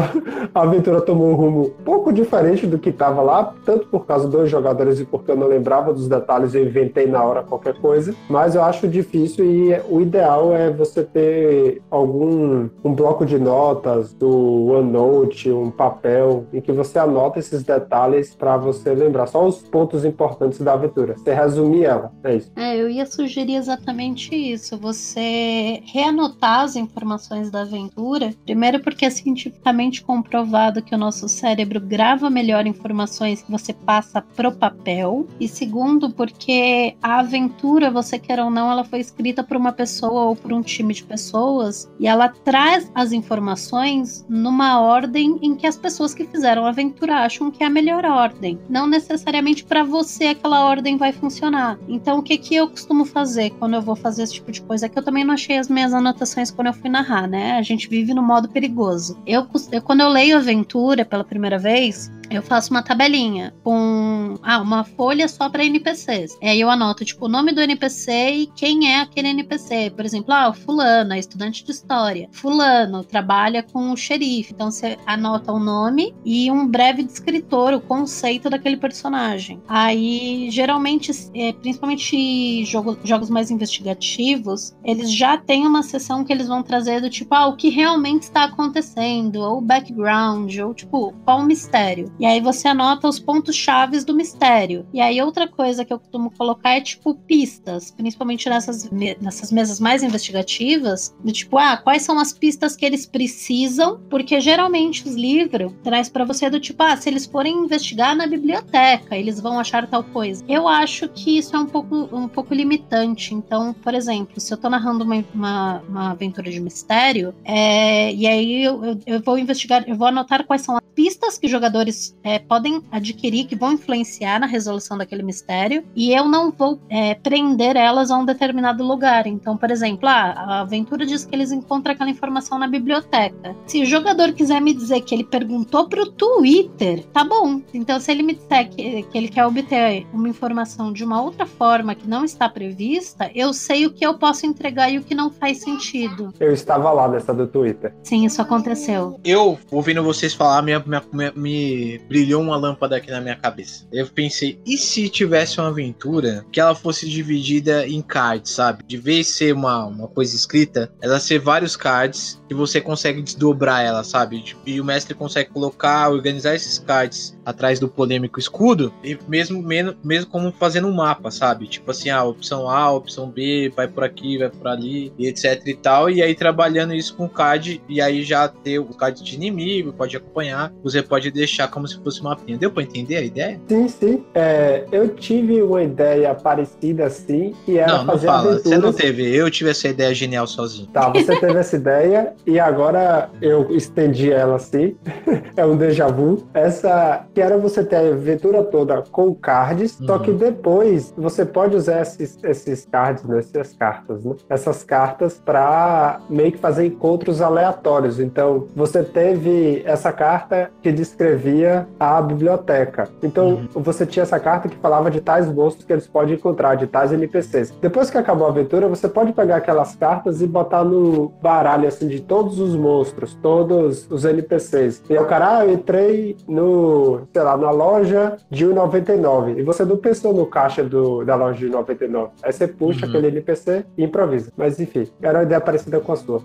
a aventura tomou um rumo um pouco diferente do que estava lá, tanto por causa dos jogadores e porque eu não lembrava dos detalhes, eu inventei na hora qualquer coisa. Mas eu acho difícil e o ideal é você ter algum um bloco de notas do OneNote, um papel em que você anota esses detalhes para você lembrar só os pontos importantes da aventura. Você resumir ela, é isso. É, eu ia sugerir exatamente isso. Você reanotar as informações da aventura. Primeiro, porque é cientificamente comprovado que o nosso cérebro grava melhor informações que você passa pro papel. E segundo, porque a aventura, você quer ou não, ela foi escrita por uma pessoa ou por um time de pessoas e ela traz as informações numa ordem em que as pessoas que fizeram a aventura acham que é a melhor ordem. Não necessariamente para você aquela ordem vai funcionar. Então, o que que eu costumo fazer quando eu vou fazer esse tipo de coisa? É que eu também não achei as minhas anotações quando eu fui narrar, né? A gente vive no modo perigoso. Eu, eu quando eu leio aventura pela primeira vez, eu faço uma tabelinha com ah, uma folha só para NPCs. E aí eu anoto, tipo, o nome do NPC e quem é aquele NPC. Por exemplo, ah, fulano é estudante de história. Fulano trabalha com o xerife. Então você anota o nome e um breve descritor, o conceito daquele personagem. Aí, geralmente, é, principalmente jogo, jogos mais investigativos, eles já têm uma sessão que eles vão trazer do tipo, ah, o que realmente está acontecendo, ou o background, ou tipo, qual o mistério. E aí você anota os pontos chaves do mistério. E aí outra coisa que eu costumo colocar é tipo pistas, principalmente nessas, nessas mesas mais investigativas, do tipo, ah, quais são as pistas que eles precisam, porque geralmente os livros traz para você do tipo, ah, se eles forem investigar na biblioteca, eles vão achar tal coisa. Eu acho que isso é um pouco, um pouco limitante. Então, por exemplo, se eu tô narrando uma, uma, uma aventura de mistério, é, e aí eu, eu, eu, vou investigar, eu vou anotar quais são as pistas que jogadores é, podem adquirir que vão influenciar na resolução daquele mistério, e eu não vou é, prender elas a um determinado lugar. Então, por exemplo, ah, a aventura diz que eles encontram aquela informação na biblioteca. Se o jogador quiser me dizer que ele perguntou pro Twitter, tá bom. Então, se ele me disser que, que ele quer obter uma informação de uma outra forma que não está prevista, eu sei o que eu posso entregar e o que não faz sentido. Eu estava lá nessa do Twitter. Sim, isso aconteceu. Eu, ouvindo vocês falar, minha, minha, minha, me brilhou uma lâmpada aqui na minha cabeça. Eu pensei, e se tivesse uma aventura que ela fosse dividida em cards, sabe? De vez ser uma, uma coisa escrita, ela ser vários cards que você consegue desdobrar ela, sabe? E o mestre consegue colocar, organizar esses cards atrás do polêmico escudo, e mesmo, mesmo, como fazendo um mapa, sabe? Tipo assim, a opção A, a opção B, vai por aqui, vai por ali, e etc e tal. E aí trabalhando isso com o card, e aí já ter o card de inimigo, pode acompanhar, você pode deixar como se fosse uma mapinha. Deu pra entender a ideia? Sim, sim. É, eu tive uma ideia parecida assim, que era não, não fazer fala. aventuras... Você não teve, eu tive essa ideia genial sozinho. Tá, você teve essa ideia e agora eu estendi ela assim. é um déjà vu. Essa que era você ter a aventura toda com cards, uhum. só que depois você pode usar esses, esses cards, né, essas cartas, né? Essas cartas para meio que fazer encontros aleatórios. Então, você teve essa carta que descrevia a biblioteca. Então, uhum. você tinha essa carta que falava de tais monstros que eles podem encontrar, de tais NPCs. Depois que acabou a aventura, você pode pegar aquelas cartas e botar no baralho assim de todos os monstros, todos os NPCs. E o cara, ah, eu entrei no, sei lá, na loja de 1,99 e você não pensou no caixa do, da loja de 99. Aí você puxa uhum. aquele NPC e improvisa. Mas enfim, era uma ideia parecida com a sua.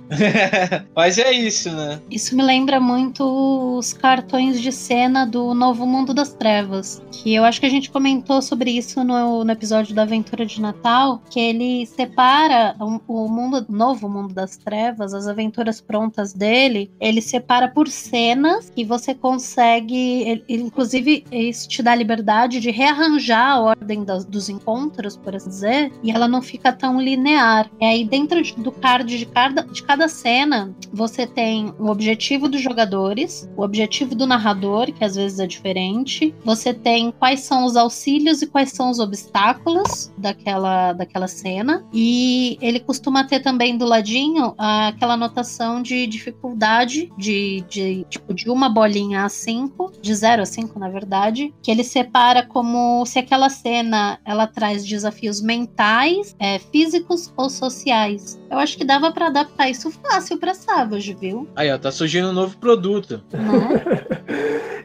Mas é isso, né? Isso me lembra muito os cartões de cena do Novo Mundo das Trevas, que eu acho que a gente comentou sobre isso no, no episódio da Aventura de Natal, que ele separa o, o mundo, novo mundo das trevas, as aventuras prontas dele, ele separa por cenas que você consegue, ele, inclusive isso te dá liberdade de rearranjar a ordem das, dos encontros, por assim dizer, e ela não fica tão linear. E aí dentro de, do card de cada, de cada cena, você tem o objetivo dos jogadores, o objetivo do narrador, que às vezes é diferente, você tem quais são os auxílios e quais são os obstáculos daquela, daquela cena, e ele costuma ter também do ladinho aquela anotação de dificuldade de, de tipo de uma bolinha a cinco, de zero a cinco na verdade, que ele separa como se aquela cena ela traz desafios mentais, é, físicos ou sociais. Eu acho que dava para adaptar isso fácil para Savage, viu? Aí, ó, tá surgindo um novo produto. Né?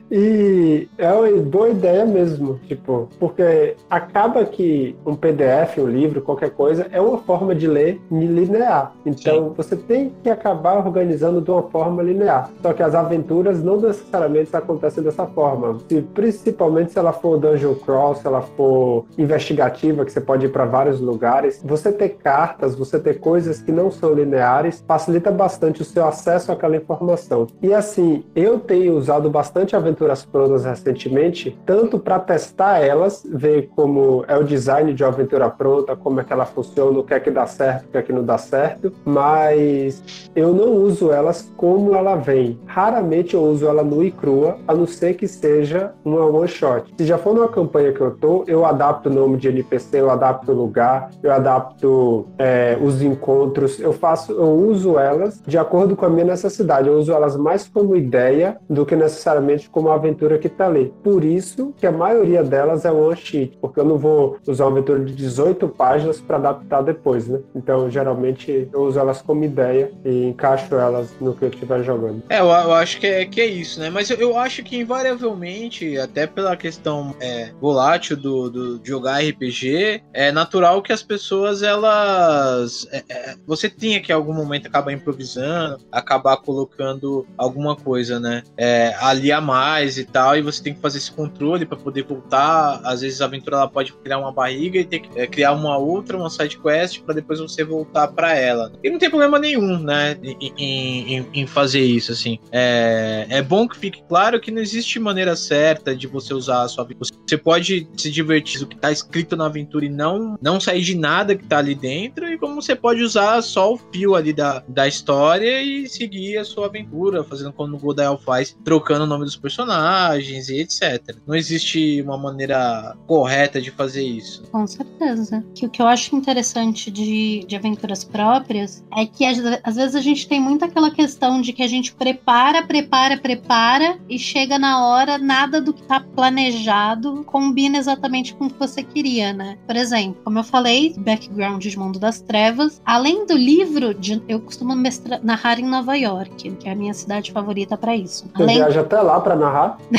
E é uma boa ideia mesmo, tipo, porque acaba que um PDF, um livro, qualquer coisa, é uma forma de ler linear. Então Sim. você tem que acabar organizando de uma forma linear. Só que as aventuras não necessariamente acontecem dessa forma. Se, principalmente se ela for dungeon crawl, se ela for investigativa, que você pode ir para vários lugares, você ter cartas, você ter coisas que não são lineares, facilita bastante o seu acesso àquela informação. E assim, eu tenho usado bastante aventuras prontas recentemente, tanto para testar elas, ver como é o design de uma aventura pronta, como é que ela funciona, o que é que dá certo, o que é que não dá certo, mas eu não uso elas como ela vem. Raramente eu uso ela nua e crua, a não ser que seja uma one shot. Se já for numa campanha que eu tô, eu adapto o nome de NPC, eu adapto o lugar, eu adapto é, os encontros, eu faço, eu uso elas de acordo com a minha necessidade. Eu uso elas mais como ideia do que necessariamente como aventura que tá ali. Por isso que a maioria delas é one sheet, porque eu não vou usar uma aventura de 18 páginas para adaptar depois, né? Então, geralmente, eu uso elas como ideia e encaixo elas no que eu estiver jogando. É, eu, eu, acho que é, que é isso, né? Mas eu, eu acho que invariavelmente, até pela questão é, volátil do, do jogar RPG, é natural que as pessoas elas. É, é, você tinha que em algum momento acabar improvisando, acabar colocando alguma coisa, né? É, ali a mais e tal, e você tem que fazer esse controle para poder voltar. Às vezes a aventura ela pode criar uma barriga e ter que é, criar uma outra, uma side quest para depois você voltar para ela. E não tem problema nenhum, né? Em, em, em fazer isso, assim. É, é bom que fique claro que não existe maneira certa de você usar a sua aventura. Você pode se divertir do que tá escrito na aventura e não, não sair de nada que tá ali dentro, e como você pode usar só o fio ali da, da história e seguir a sua aventura, fazendo como o Godael faz, trocando o nome dos personagens e etc. Não existe uma maneira correta de fazer isso. Com certeza. Que o que eu acho interessante de, de aventuras próprias é que às, às vezes a gente tem muito aquela questão de que a gente prepara, prepara, prepara e chega na hora, nada do que tá planejado combina exatamente com o que você queria, né? Por exemplo, como eu falei, background de Mundo das Trevas, além do livro, de, eu costumo mestra, narrar em Nova York, que é a minha cidade favorita para isso. Você além... viaja até lá para narrar?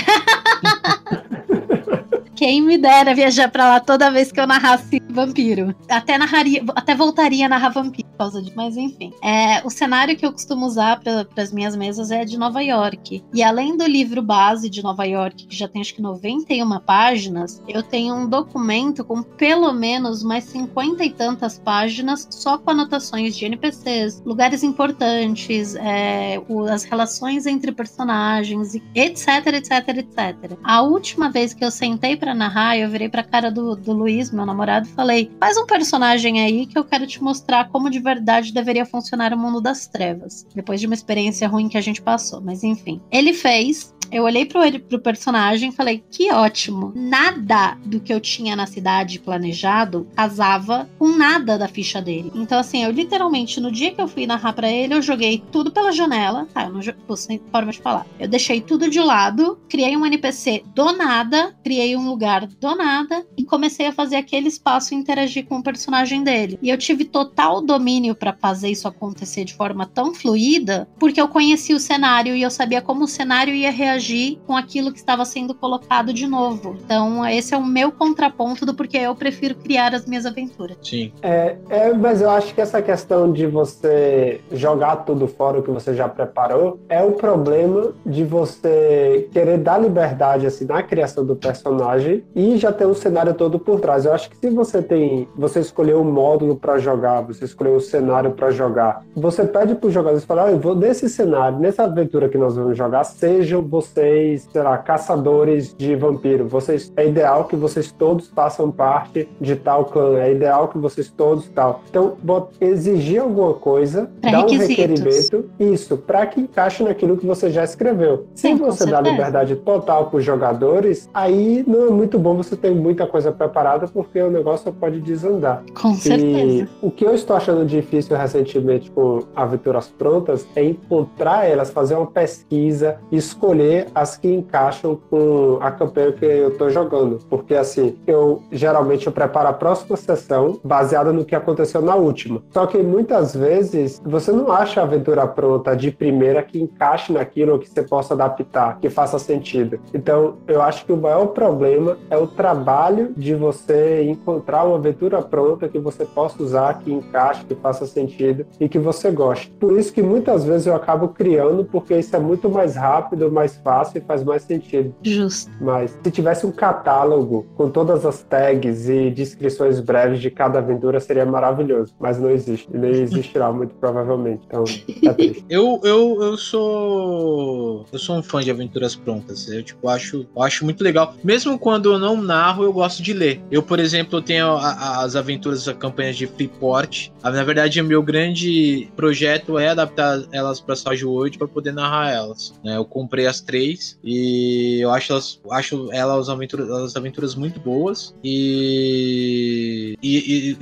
Quem me dera viajar para lá toda vez que eu narrasse vampiro. Até narraria, até voltaria a narrar vampiro por causa de, mas enfim. É, o cenário que eu costumo usar para as minhas mesas é de Nova York. E além do livro base de Nova York, que já tem acho que 91 páginas, eu tenho um documento com pelo menos mais 50 e tantas páginas só com anotações de NPCs, lugares importantes, é, as relações entre personagens, etc, etc, etc. A última vez que eu sentei para narrar, eu virei pra cara do, do Luiz, meu namorado, e falei: faz um personagem aí que eu quero te mostrar como de verdade deveria funcionar o mundo das trevas. Depois de uma experiência ruim que a gente passou, mas enfim. Ele fez, eu olhei pro, pro personagem e falei: que ótimo. Nada do que eu tinha na cidade planejado casava com nada da ficha dele. Então, assim, eu literalmente, no dia que eu fui narrar para ele, eu joguei tudo pela janela. Tá, eu não pô, sem forma de falar. Eu deixei tudo de lado, criei um NPC do nada, criei um lugar do nada e comecei a fazer aquele espaço interagir com o personagem dele. E eu tive total domínio para fazer isso acontecer de forma tão fluida, porque eu conhecia o cenário e eu sabia como o cenário ia reagir interagir com aquilo que estava sendo colocado de novo. Então, esse é o meu contraponto do porquê eu prefiro criar as minhas aventuras. Sim. É, é, mas eu acho que essa questão de você jogar tudo fora o que você já preparou é o problema de você querer dar liberdade assim na criação do personagem e já ter um cenário todo por trás. Eu acho que se você tem, você escolheu um módulo para jogar, você escolheu o um cenário para jogar, você pede para os jogadores falar, ah, eu vou nesse cenário, nessa aventura que nós vamos jogar, sejam você vocês, sei lá, caçadores de vampiro. Vocês é ideal que vocês todos façam parte de tal clã. É ideal que vocês todos tal. Então, exigir alguma coisa, pra dar um requerimento, isso, para que encaixe naquilo que você já escreveu. Se você dá liberdade total para os jogadores, aí não é muito bom você ter muita coisa preparada, porque o negócio pode desandar. Com certeza. o que eu estou achando difícil recentemente com aventuras prontas é encontrar elas, fazer uma pesquisa, escolher as que encaixam com a campanha que eu estou jogando. Porque assim, eu geralmente eu preparo a próxima sessão baseada no que aconteceu na última. Só que muitas vezes você não acha a aventura pronta de primeira que encaixe naquilo que você possa adaptar, que faça sentido. Então, eu acho que o maior problema é o trabalho de você encontrar uma aventura pronta que você possa usar, que encaixe, que faça sentido e que você goste. Por isso que muitas vezes eu acabo criando, porque isso é muito mais rápido, mais fácil e faz mais sentido. Justo. Mas se tivesse um catálogo com todas as tags e descrições breves de cada aventura, seria maravilhoso. Mas não existe. E nem existirá, muito provavelmente. Então, é triste. eu, eu, eu sou. Eu sou um fã de aventuras prontas. Eu, tipo, acho, acho muito legal. Mesmo quando eu não narro, eu gosto de ler. Eu, por exemplo, tenho a, a, as aventuras, as campanhas de Freeport. Na verdade, o meu grande projeto é adaptar elas para Sage World para poder narrar elas. Né? Eu comprei as três três. E eu acho elas, acho elas as aventuras, as aventuras muito boas. E, e, e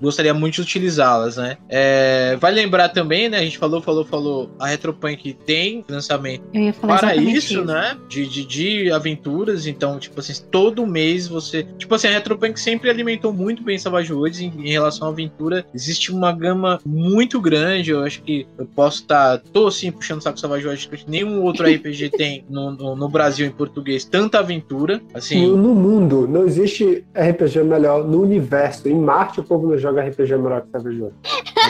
gostaria muito de utilizá-las, né? É, vai lembrar também, né? A gente falou, falou, falou. A Retropunk tem financiamento para isso, isso, né? De, de, de aventuras. Então, tipo assim, todo mês você. Tipo assim, a Retropunk sempre alimentou muito bem Savage Worlds em, em relação à aventura. Existe uma gama muito grande. Eu acho que eu posso estar. Tá, tô assim puxando o saco Savage Worlds. Nenhum outro RPG tem no, no, no, Brasil em português tanta aventura. Assim. No, no, mundo, não existe RPG melhor no universo. Em Marte, o povo não joga RPG melhor que Savage.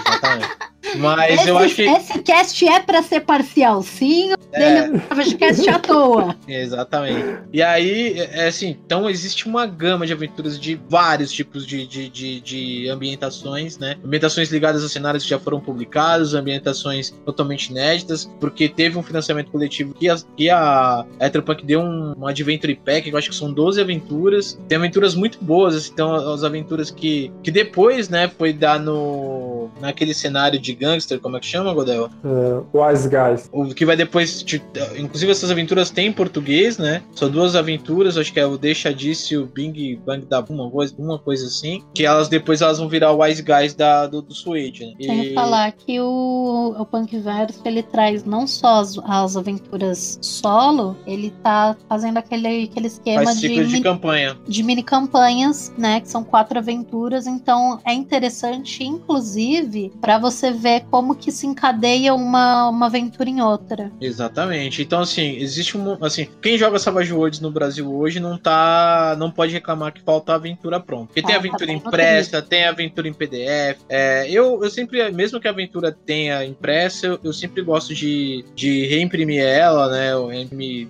Exatamente. Mas esse, eu acho que. Esse cast é para ser parcial, sim. É. Dele é cast à toa. Exatamente. E aí, é, é assim, então existe uma gama de aventuras de vários tipos de, de, de, de ambientações, né? Ambientações ligadas a cenários que já foram publicados, ambientações totalmente inéditas, porque teve um financiamento coletivo que a, que a Etropunk deu um, um Adventure Pack, que eu acho que são 12 aventuras. Tem aventuras muito boas, assim, então as aventuras que, que depois, né, foi dar no naquele cenário de gangster, como é que chama, Godel? Uh, Wise Guys. O que vai depois. Te, inclusive, essas aventuras têm em português, né? São duas aventuras, acho que é o Deixa Disse e o Bing Bang da uma coisa, uma coisa assim. Que elas depois elas vão virar o Wise Guys da, do, do Suede, né? E... Tem que falar que o, o Punk Verso ele traz não só as, as aventuras solo, ele tá fazendo aquele, aquele esquema Faz de, de mini, campanha. De mini campanhas, né? Que são quatro aventuras. Então é interessante, inclusive, para você ver ver como que se encadeia uma, uma aventura em outra. Exatamente. Então, assim, existe um. Assim, quem joga Savage Worlds no Brasil hoje não tá. não pode reclamar que falta aventura pronta. Porque ah, tem tá aventura tá impressa, tem aventura em PDF. É, eu, eu sempre, mesmo que a aventura tenha impressa, eu, eu sempre gosto de, de reimprimir ela, né?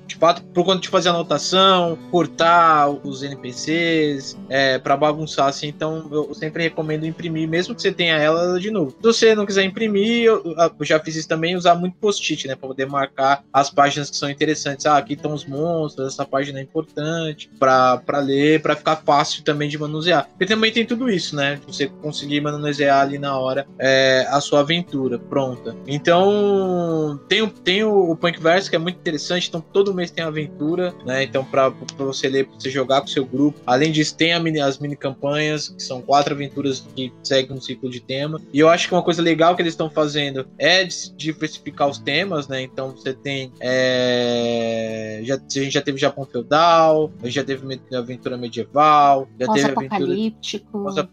de fato, por conta de fazer anotação, cortar os NPCs, é, para bagunçar, assim. Então, eu sempre recomendo imprimir, mesmo que você tenha ela de novo. Se você não quiser imprimir, eu, eu já fiz isso também, usar muito post-it, né? Pra poder marcar as páginas que são interessantes. Ah, aqui estão os monstros, essa página é importante pra ler, pra ficar fácil também de manusear. Porque também tem tudo isso, né? Você conseguir manusear ali na hora é, a sua aventura pronta. Então, tem, tem o, o Punkverse, que é muito interessante. Então, todo mês tem aventura, né? Então, pra você ler, pra você jogar com seu grupo. Além disso, tem mini, as mini campanhas, que são quatro aventuras que seguem um ciclo de tema. E eu acho que uma coisa legal que eles estão fazendo é diversificar os temas, né? Então você tem. É, já, a gente já teve Japão Feudal, já teve aventura medieval, já teve aventura.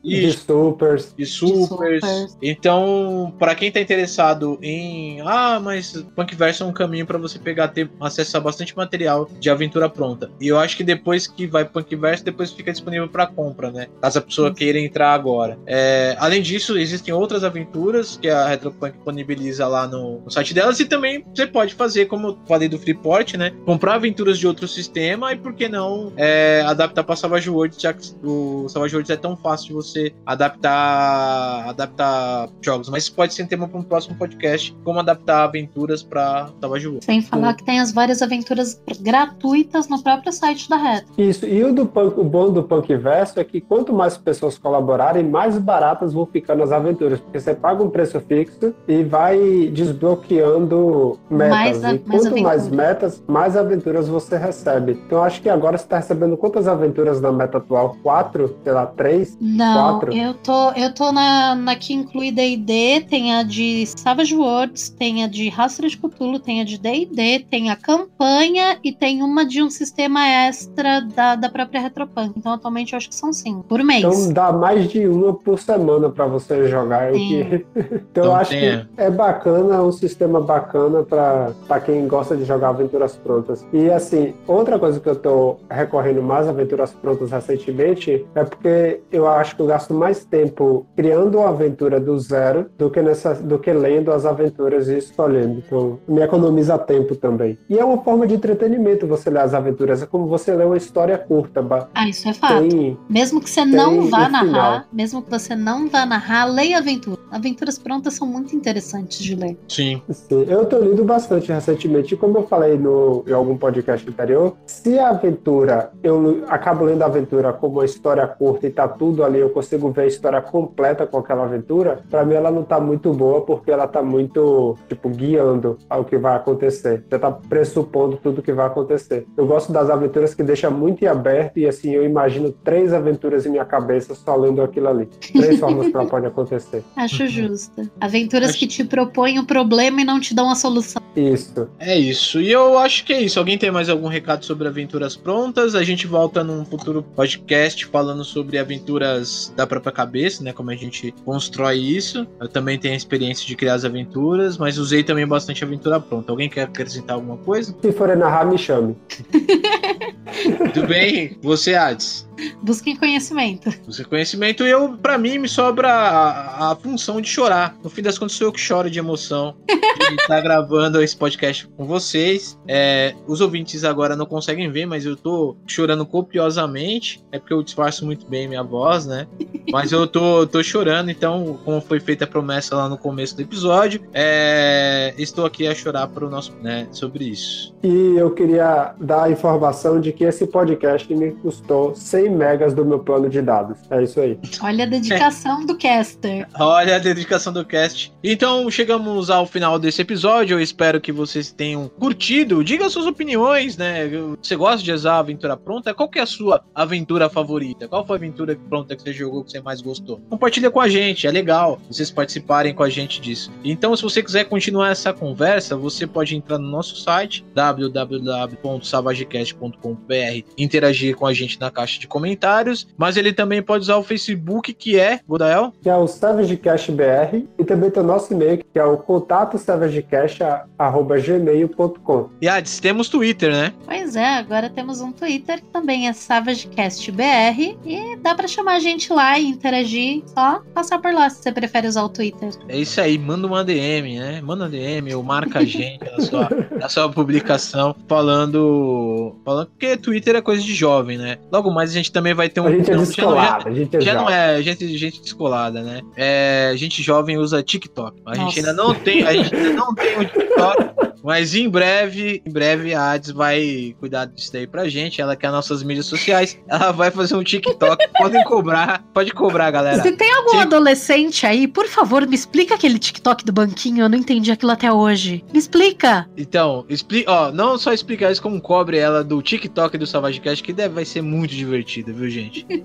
De supers. De supers. Então, para quem tá interessado em. Ah, mas Punkverse é um caminho para você pegar, ter acesso a bastante material de aventura pronta. E eu acho que depois que vai Punkverse, depois fica disponível para compra, né? Caso a pessoa queira entrar agora. É, além disso, existem outras aventuras que a a Retropunk disponibiliza lá no, no, site delas. E também você pode fazer, como eu falei do Freeport, né? Comprar aventuras de outro sistema e por que não é, adaptar para Savage Worlds, já que o Savage Worlds é tão fácil de você adaptar, adaptar jogos. Mas isso pode ser um tema para um próximo podcast, como adaptar aventuras para Savage Worlds. Sem falar que tem as várias aventuras gratuitas no próprio site da Retro. Isso, e o, do Punk, o bom do Punk Verso é que quanto mais pessoas colaborarem, mais baratas vão ficando as aventuras, porque você paga um preço fixo e vai desbloqueando metas. Mais a, e quanto mais, mais, metas, mais aventuras você recebe. Então acho que agora você está recebendo quantas aventuras na meta atual? Quatro? Sei lá, três? Não, quatro? eu tô, eu tô na, na que inclui D&D, tem a de Savage Worlds, tem a de Rastro de Cthulhu, tem a de D&D, tem a campanha e tem uma de um sistema extra da, da própria Retropunk. Então atualmente eu acho que são cinco por mês. Então dá mais de uma por semana para você jogar. Sim. O que... Então, então, eu acho tem... que é bacana, é um sistema bacana para quem gosta de jogar aventuras prontas. E assim, outra coisa que eu tô recorrendo mais aventuras prontas recentemente é porque eu acho que eu gasto mais tempo criando uma aventura do zero do que, nessa, do que lendo as aventuras e escolhendo. Então, me economiza tempo também. E é uma forma de entretenimento você ler as aventuras. É como você ler uma história curta. Ah, isso é fato. Tem, mesmo que você não vá narrar, final. mesmo que você não vá narrar, leia aventura. Aventuras prontas são muito interessantes de ler. Sim. Sim, eu tô lendo bastante recentemente. E como eu falei no, em algum podcast anterior, se a aventura, eu acabo lendo a aventura como uma história curta e tá tudo ali, eu consigo ver a história completa com aquela aventura, para mim ela não tá muito boa porque ela tá muito, tipo, guiando ao que vai acontecer. Já tá pressupondo tudo que vai acontecer. Eu gosto das aventuras que deixa muito em aberto e assim, eu imagino três aventuras em minha cabeça só lendo aquilo ali. Três formas que ela pode acontecer. Acho justo. Aventuras que te propõem o problema e não te dão a solução. Isso. É isso. E eu acho que é isso. Alguém tem mais algum recado sobre aventuras prontas? A gente volta num futuro podcast falando sobre aventuras da própria cabeça, né? Como a gente constrói isso. Eu também tenho a experiência de criar as aventuras, mas usei também bastante aventura pronta. Alguém quer acrescentar alguma coisa? Se for narrar, me chame. Tudo bem? Você, Hades? Busquem conhecimento. Busquem conhecimento e eu, para mim, me sobra a, a, função de chorar. No fim das contas, sou eu que choro de emoção de estar gravando esse podcast com vocês. É, os ouvintes agora não conseguem ver, mas eu tô chorando copiosamente. É porque eu disfarço muito bem minha voz, né? Mas eu tô, tô chorando, então, como foi feita a promessa lá no começo do episódio, é, estou aqui a chorar pro nosso, né, sobre isso. E eu queria dar a informação de que esse podcast me custou 100 megas do meu plano de dados. É isso aí. Olha a dedicação do caster. Olha a dedicação do cast. Então, chegamos ao final desse episódio. Eu espero que vocês tenham curtido. Diga suas opiniões, né? Você gosta de usar a aventura pronta? Qual que é a sua aventura favorita? Qual foi a aventura pronta que você jogou que você mais gostou? Compartilha com a gente, é legal vocês participarem com a gente disso. Então, se você quiser continuar essa conversa, você pode entrar no nosso site www.savagecast.com.br, interagir com a gente na caixa de comentários, mas ele também pode usar o Facebook, que é, Godael? Que é o SavageCast BR, e também tem o nosso e-mail, que é o contato savagecast.gmail.com. E Ades, temos Twitter, né? Pois é, agora temos um Twitter que também é SavageCastBR, e dá para chamar a gente lá e interagir, só passar por lá se você prefere usar o Twitter. É isso aí, manda uma DM, né? Manda uma DM ou marca a gente na sua, na sua publicação falando, falando. Porque Twitter é coisa de jovem, né? Logo mais a gente também vai ter um. A gente é descolada, já, a gente é já não é gente, gente descolada, né? É, gente jovem usa TikTok. A gente ainda não tem, a gente ainda não tem um TikTok. Mas em breve, em breve a Hades vai cuidar disso daí pra gente. Ela quer nossas mídias sociais. Ela vai fazer um TikTok. Podem cobrar. Pode cobrar, galera. Se tem algum adolescente aí, por favor, me explica aquele TikTok do banquinho. Eu não entendi aquilo até hoje. Me explica. Então, explica, ó, não só explicar isso, como cobre ela do TikTok do Savage Cast, que deve vai ser muito divertido, viu, gente?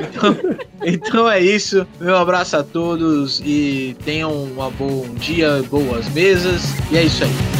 Então, então é isso. Meu abraço a todos e tenham um bom dia, boas mesas. E é isso aí.